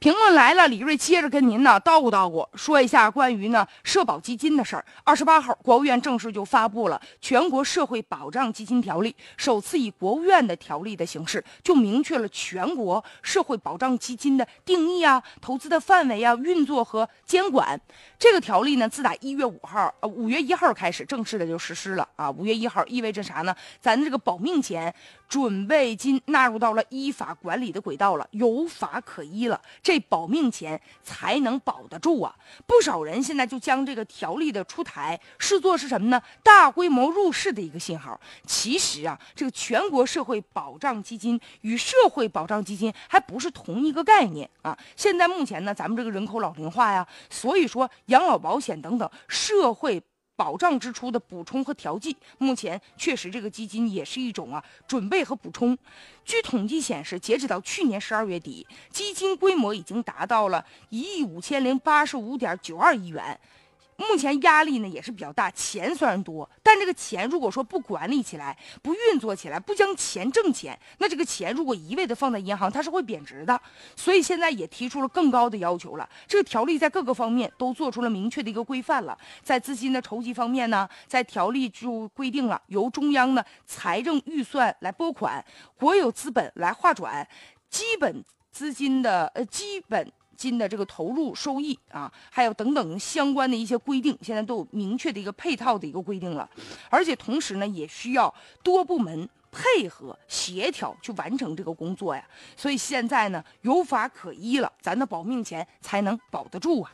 评论来了，李瑞接着跟您呢叨咕叨咕，说一下关于呢社保基金的事儿。二十八号，国务院正式就发布了《全国社会保障基金条例》，首次以国务院的条例的形式，就明确了全国社会保障基金的定义啊、投资的范围啊、运作和监管。这个条例呢，自打一月五号，呃，五月一号开始正式的就实施了啊。五月一号意味着啥呢？咱这个保命钱准备金纳入到了依法管理的轨道了，有法可依了。这保命钱才能保得住啊！不少人现在就将这个条例的出台视作是什么呢？大规模入市的一个信号。其实啊，这个全国社会保障基金与社会保障基金还不是同一个概念啊。现在目前呢，咱们这个人口老龄化呀，所以说养老保险等等社会。保障支出的补充和调剂，目前确实这个基金也是一种啊准备和补充。据统计显示，截止到去年十二月底，基金规模已经达到了一亿五千零八十五点九二亿元。目前压力呢也是比较大，钱虽然多，但这个钱如果说不管理起来、不运作起来、不将钱挣钱，那这个钱如果一味的放在银行，它是会贬值的。所以现在也提出了更高的要求了。这个条例在各个方面都做出了明确的一个规范了。在资金的筹集方面呢，在条例就规定了由中央的财政预算来拨款，国有资本来划转，基本资金的呃基本。金的这个投入收益啊，还有等等相关的一些规定，现在都有明确的一个配套的一个规定了，而且同时呢，也需要多部门配合协调去完成这个工作呀。所以现在呢，有法可依了，咱的保命钱才能保得住啊。